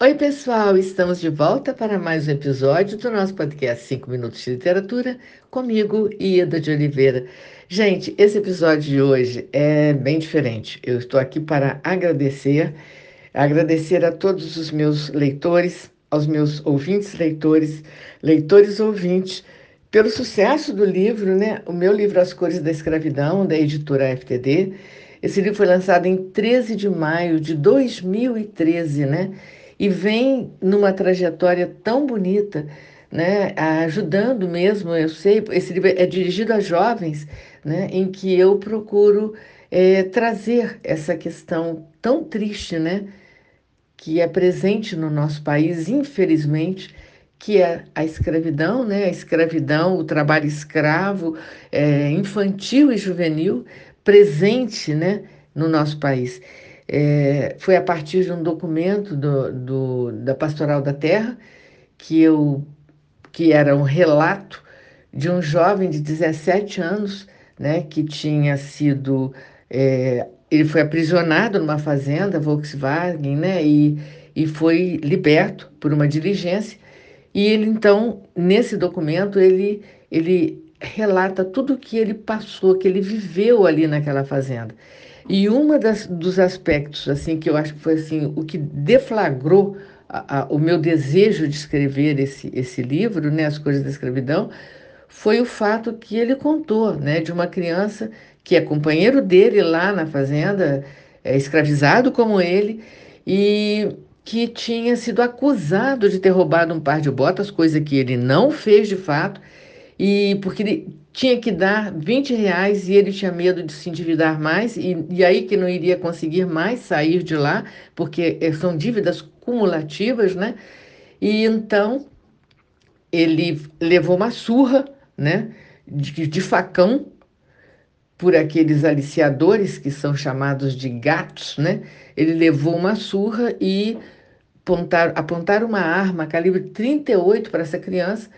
Oi, pessoal, estamos de volta para mais um episódio do nosso podcast 5 Minutos de Literatura, comigo, Ieda de Oliveira. Gente, esse episódio de hoje é bem diferente. Eu estou aqui para agradecer, agradecer a todos os meus leitores, aos meus ouvintes leitores, leitores ouvintes, pelo sucesso do livro, né? O meu livro As Cores da Escravidão, da editora FTD. Esse livro foi lançado em 13 de maio de 2013, né? E vem numa trajetória tão bonita, né, ajudando mesmo, eu sei, esse livro é dirigido a jovens, né, em que eu procuro é, trazer essa questão tão triste, né, que é presente no nosso país, infelizmente, que é a escravidão, né, a escravidão, o trabalho escravo, é, infantil e juvenil, presente, né, no nosso país. É, foi a partir de um documento do, do, da Pastoral da Terra que eu que era um relato de um jovem de 17 anos, né, que tinha sido é, ele foi aprisionado numa fazenda Volkswagen, né, e, e foi liberto por uma diligência. E ele então nesse documento ele ele relata tudo o que ele passou, que ele viveu ali naquela fazenda. E uma das, dos aspectos assim que eu acho que foi assim o que deflagrou a, a, o meu desejo de escrever esse, esse livro, né, As Coisas da Escravidão, foi o fato que ele contou, né, de uma criança que é companheiro dele lá na fazenda, é, escravizado como ele, e que tinha sido acusado de ter roubado um par de botas, coisa que ele não fez de fato, e porque ele tinha que dar 20 reais e ele tinha medo de se endividar mais, e, e aí que não iria conseguir mais sair de lá, porque eh, são dívidas cumulativas, né? E então ele levou uma surra, né, de, de facão por aqueles aliciadores que são chamados de gatos, né? Ele levou uma surra e apontaram, apontaram uma arma calibre 38 para essa criança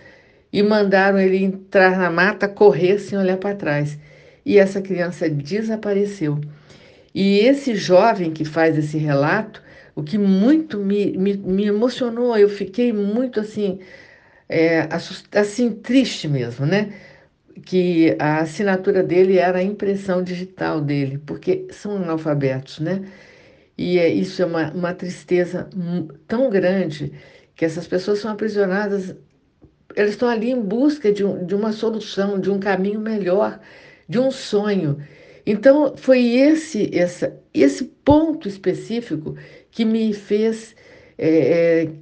e mandaram ele entrar na mata, correr sem olhar para trás. E essa criança desapareceu. E esse jovem que faz esse relato, o que muito me, me, me emocionou, eu fiquei muito assim, é, assim, triste mesmo, né? Que a assinatura dele era a impressão digital dele, porque são analfabetos, né? E é, isso é uma, uma tristeza tão grande que essas pessoas são aprisionadas eles estão ali em busca de, um, de uma solução, de um caminho melhor, de um sonho. Então, foi esse, essa, esse ponto específico que me fez é, é,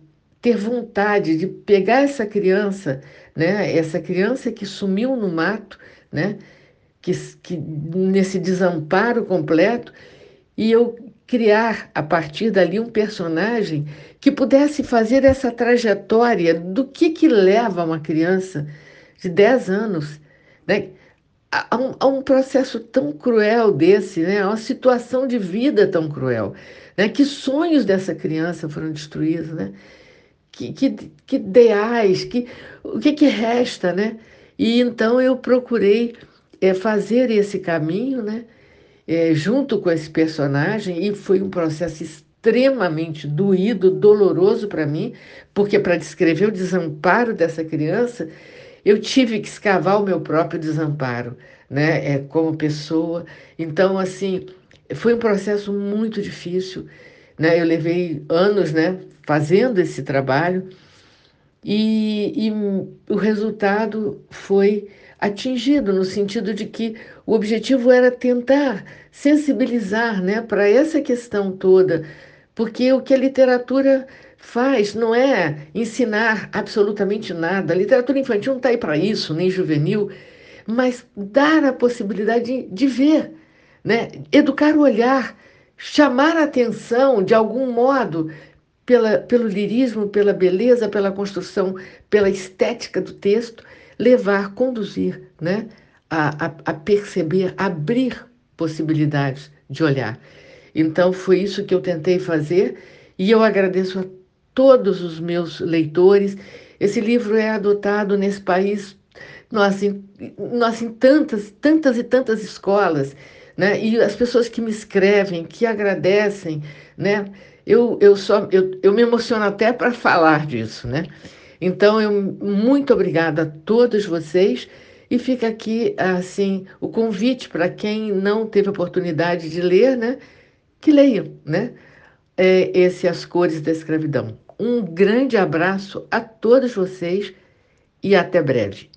ter vontade de pegar essa criança, né, essa criança que sumiu no mato, né, que, que nesse desamparo completo, e eu criar a partir dali um personagem que pudesse fazer essa trajetória do que, que leva uma criança de 10 anos né, a, um, a um processo tão cruel desse, né, a uma situação de vida tão cruel. Né, que sonhos dessa criança foram destruídos, né? Que, que, que ideais, que, o que, que resta, né? E então eu procurei é, fazer esse caminho, né? É, junto com esse personagem e foi um processo extremamente doído, doloroso para mim, porque para descrever o desamparo dessa criança, eu tive que escavar o meu próprio desamparo, né, é, como pessoa. Então, assim, foi um processo muito difícil, né? Eu levei anos, né, fazendo esse trabalho e, e o resultado foi atingido, no sentido de que o objetivo era tentar sensibilizar né, para essa questão toda, porque o que a literatura faz não é ensinar absolutamente nada. A literatura infantil não está aí para isso, nem juvenil, mas dar a possibilidade de, de ver, né? educar o olhar, chamar a atenção de algum modo pela, pelo lirismo, pela beleza, pela construção, pela estética do texto levar, conduzir, né? A, a, a perceber, abrir possibilidades de olhar. Então, foi isso que eu tentei fazer e eu agradeço a todos os meus leitores. Esse livro é adotado nesse país, em, nós em tantas, tantas e tantas escolas, né? E as pessoas que me escrevem, que agradecem, né? Eu, eu, só, eu, eu me emociono até para falar disso, né? Então, eu, muito obrigada a todos vocês e fica aqui, assim, o convite para quem não teve oportunidade de ler, né? Que leiam, né? É, esse As Cores da Escravidão. Um grande abraço a todos vocês e até breve.